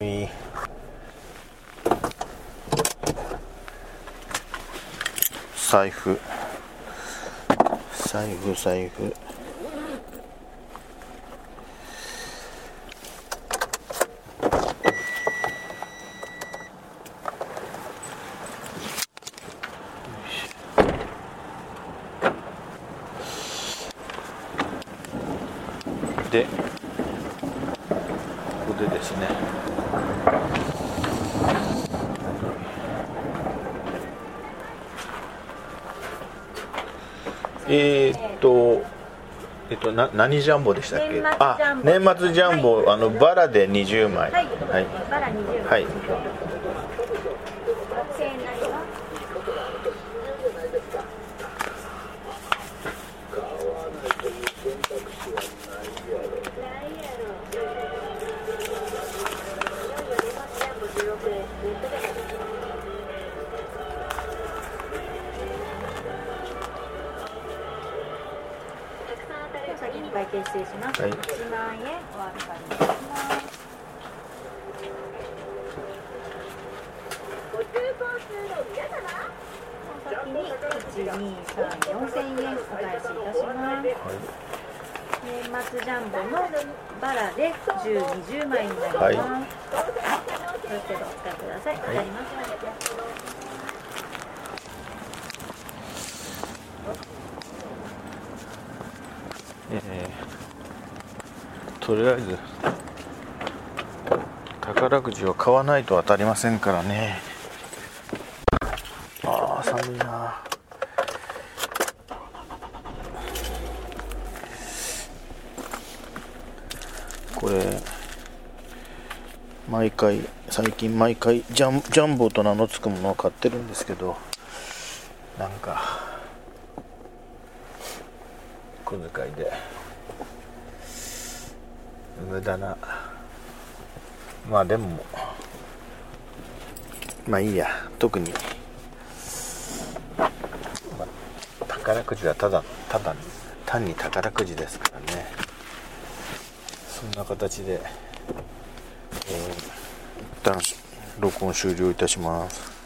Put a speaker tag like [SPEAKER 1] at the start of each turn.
[SPEAKER 1] 財布財布財布ででですね。えー、っとえっとな何ジャンボでしたっけ？
[SPEAKER 2] 年末ジ
[SPEAKER 1] あ
[SPEAKER 2] ャンボ
[SPEAKER 1] 年末ジャンボ、あのバラで20枚。
[SPEAKER 2] はい、
[SPEAKER 1] はい。
[SPEAKER 2] バラ20
[SPEAKER 1] はい
[SPEAKER 2] 先に会計失礼します。
[SPEAKER 1] はい
[SPEAKER 2] 1万円お預かりいたします。お先に1、2、3、4千円お返しいたします。年末ジャンボのバラで10、20枚になります。
[SPEAKER 1] はい
[SPEAKER 2] 気をつけてお使いください。わかります
[SPEAKER 1] えーとりあえず宝くじを買わないと当たりませんからね。ああ寒いな。これ毎回最近毎回ジャンジャンボと名の付くものを買ってるんですけどなんか小遣いで。無駄な。まあでも。まあいいや。特に、まあ宝くじはただただ単に宝くじですからね。そんな形で、えー一旦録音終了いたします。